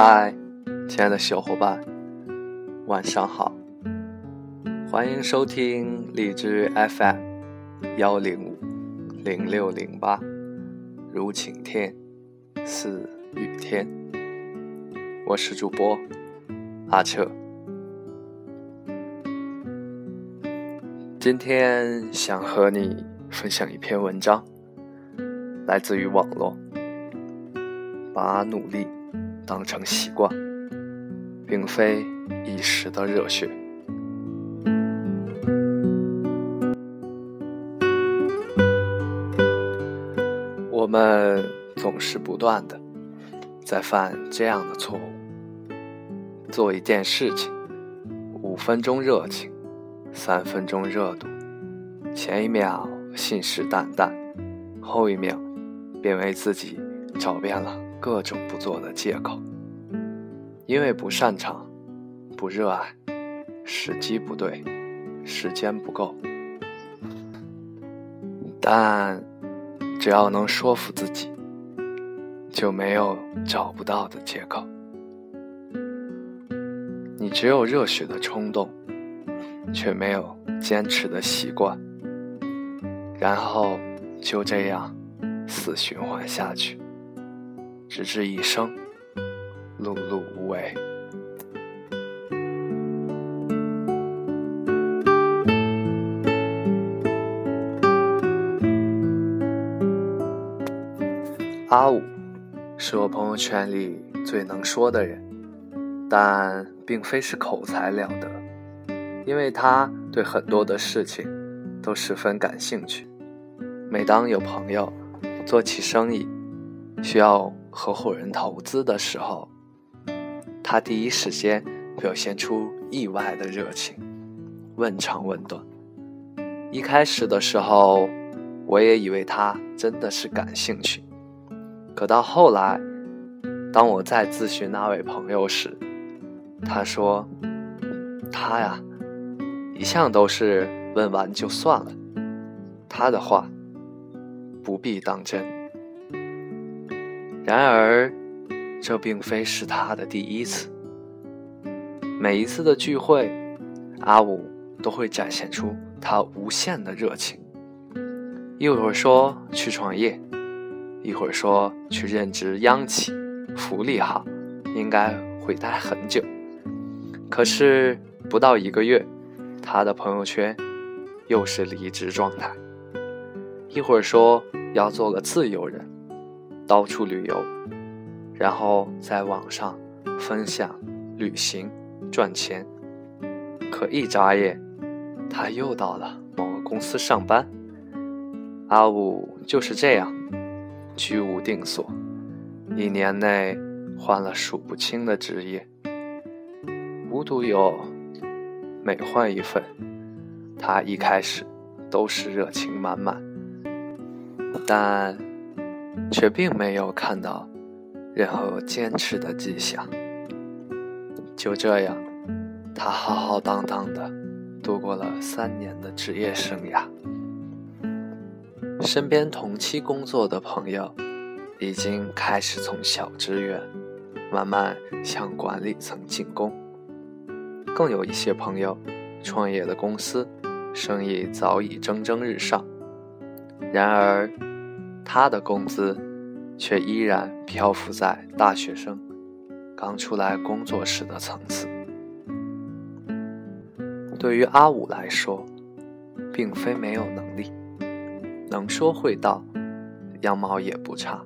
嗨，亲爱的小伙伴，晚上好！欢迎收听荔枝 FM 幺零五零六零八，如晴天，似雨天。我是主播阿彻，今天想和你分享一篇文章，来自于网络，把努力。当成习惯，并非一时的热血。我们总是不断的在犯这样的错误：做一件事情，五分钟热情，三分钟热度，前一秒信誓旦旦，后一秒便为自己找遍了。各种不做的借口，因为不擅长、不热爱、时机不对、时间不够。但只要能说服自己，就没有找不到的借口。你只有热血的冲动，却没有坚持的习惯，然后就这样死循环下去。直至一生碌碌无为。阿五是我朋友圈里最能说的人，但并非是口才了得，因为他对很多的事情都十分感兴趣。每当有朋友做起生意，需要合伙人投资的时候，他第一时间表现出意外的热情，问长问短。一开始的时候，我也以为他真的是感兴趣。可到后来，当我再咨询那位朋友时，他说：“他呀，一向都是问完就算了，他的话不必当真。”然而，这并非是他的第一次。每一次的聚会，阿五都会展现出他无限的热情。一会儿说去创业，一会儿说去任职央企，福利好，应该会待很久。可是不到一个月，他的朋友圈又是离职状态。一会儿说要做个自由人。到处旅游，然后在网上分享旅行赚钱。可一眨眼，他又到了某个公司上班。阿五就是这样，居无定所，一年内换了数不清的职业。无独有，每换一份，他一开始都是热情满满，但。却并没有看到任何坚持的迹象。就这样，他浩浩荡荡的度过了三年的职业生涯。身边同期工作的朋友，已经开始从小职员慢慢向管理层进攻。更有一些朋友，创业的公司生意早已蒸蒸日上。然而，他的工资却依然漂浮在大学生刚出来工作时的层次。对于阿五来说，并非没有能力，能说会道，样貌也不差，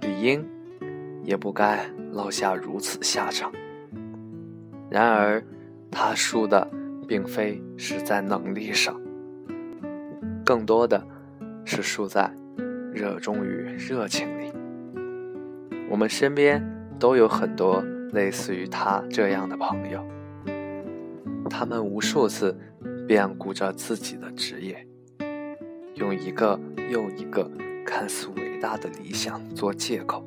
理应也不该落下如此下场。然而，他输的并非是在能力上，更多的。是输在热衷于热情里。我们身边都有很多类似于他这样的朋友，他们无数次变故着自己的职业，用一个又一个看似伟大的理想做借口，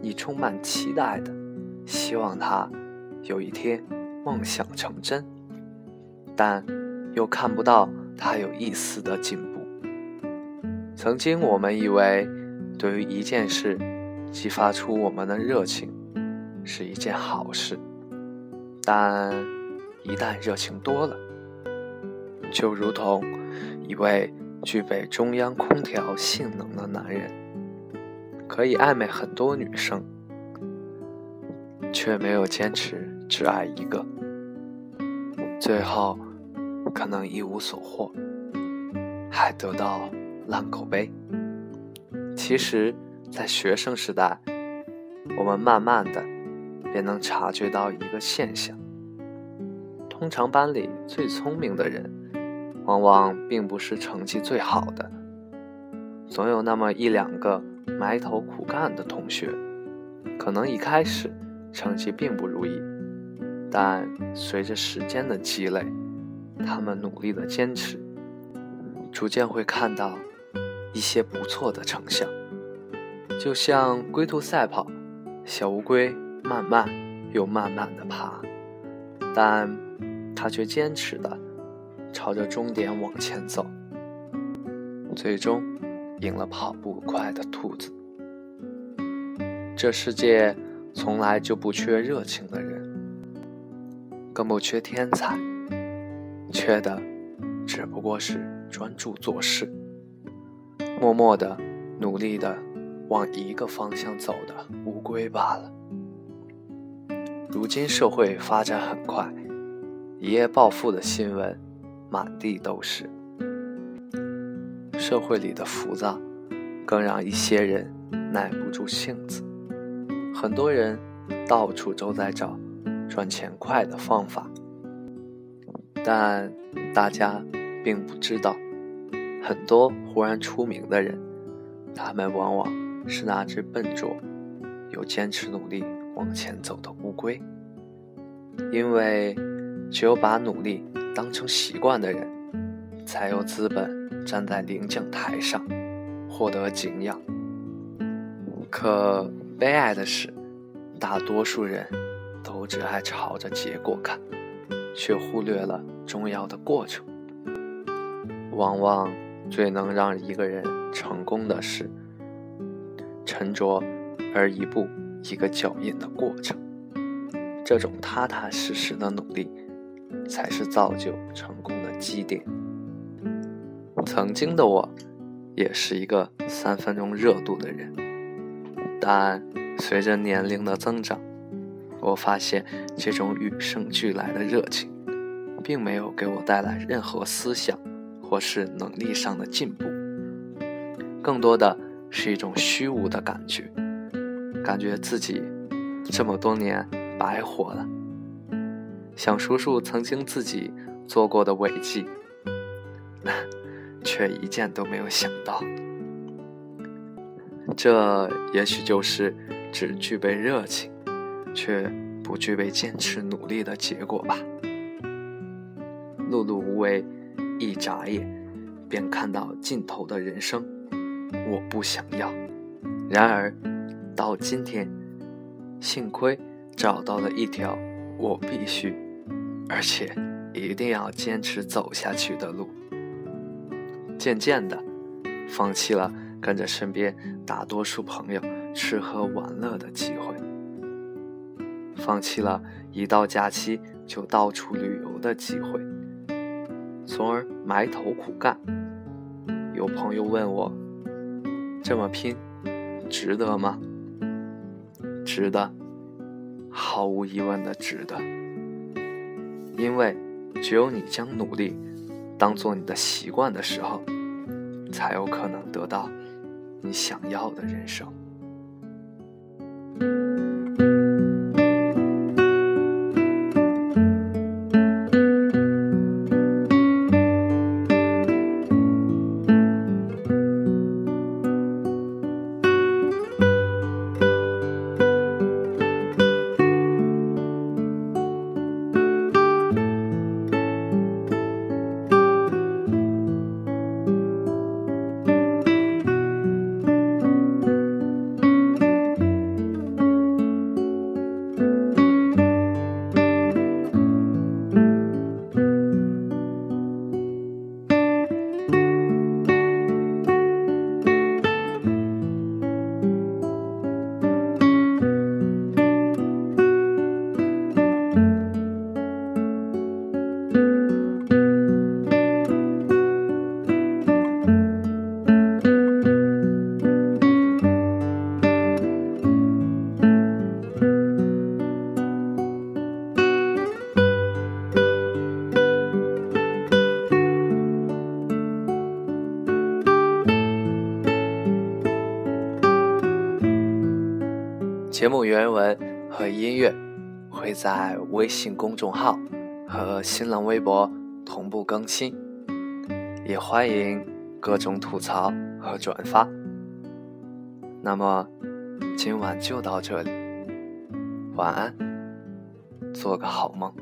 你充满期待的希望他有一天梦想成真，但又看不到他有一丝的进步。曾经我们以为，对于一件事，激发出我们的热情是一件好事，但一旦热情多了，就如同一位具备中央空调性能的男人，可以暧昧很多女生，却没有坚持只爱一个，最后可能一无所获，还得到烂口碑。其实，在学生时代，我们慢慢的便能察觉到一个现象：通常班里最聪明的人，往往并不是成绩最好的。总有那么一两个埋头苦干的同学，可能一开始成绩并不如意，但随着时间的积累，他们努力的坚持，逐渐会看到。一些不错的成效，就像龟兔赛跑，小乌龟慢慢又慢慢的爬，但它却坚持的朝着终点往前走，最终赢了跑步快的兔子。这世界从来就不缺热情的人，更不缺天才，缺的只不过是专注做事。默默的、努力的往一个方向走的乌龟罢了。如今社会发展很快，一夜暴富的新闻满地都是。社会里的浮躁，更让一些人耐不住性子。很多人到处都在找赚钱快的方法，但大家并不知道。很多忽然出名的人，他们往往是那只笨拙又坚持努力往前走的乌龟。因为只有把努力当成习惯的人，才有资本站在领奖台上获得敬仰。可悲哀的是，大多数人都只爱朝着结果看，却忽略了重要的过程。往往。最能让一个人成功的是沉着而一步一个脚印的过程。这种踏踏实实的努力，才是造就成功的基点。曾经的我，也是一个三分钟热度的人，但随着年龄的增长，我发现这种与生俱来的热情，并没有给我带来任何思想。或是能力上的进步，更多的是一种虚无的感觉，感觉自己这么多年白活了。想数数曾经自己做过的伟绩，却一件都没有想到。这也许就是只具备热情，却不具备坚持努力的结果吧。碌碌无为。一眨眼，便看到尽头的人生，我不想要。然而，到今天，幸亏找到了一条我必须，而且一定要坚持走下去的路。渐渐的，放弃了跟着身边大多数朋友吃喝玩乐的机会，放弃了一到假期就到处旅游的机会。从而埋头苦干。有朋友问我：“这么拼，值得吗？”值得，毫无疑问的值得。因为只有你将努力当做你的习惯的时候，才有可能得到你想要的人生。节目原文和音乐会在微信公众号和新浪微博同步更新，也欢迎各种吐槽和转发。那么，今晚就到这里，晚安，做个好梦。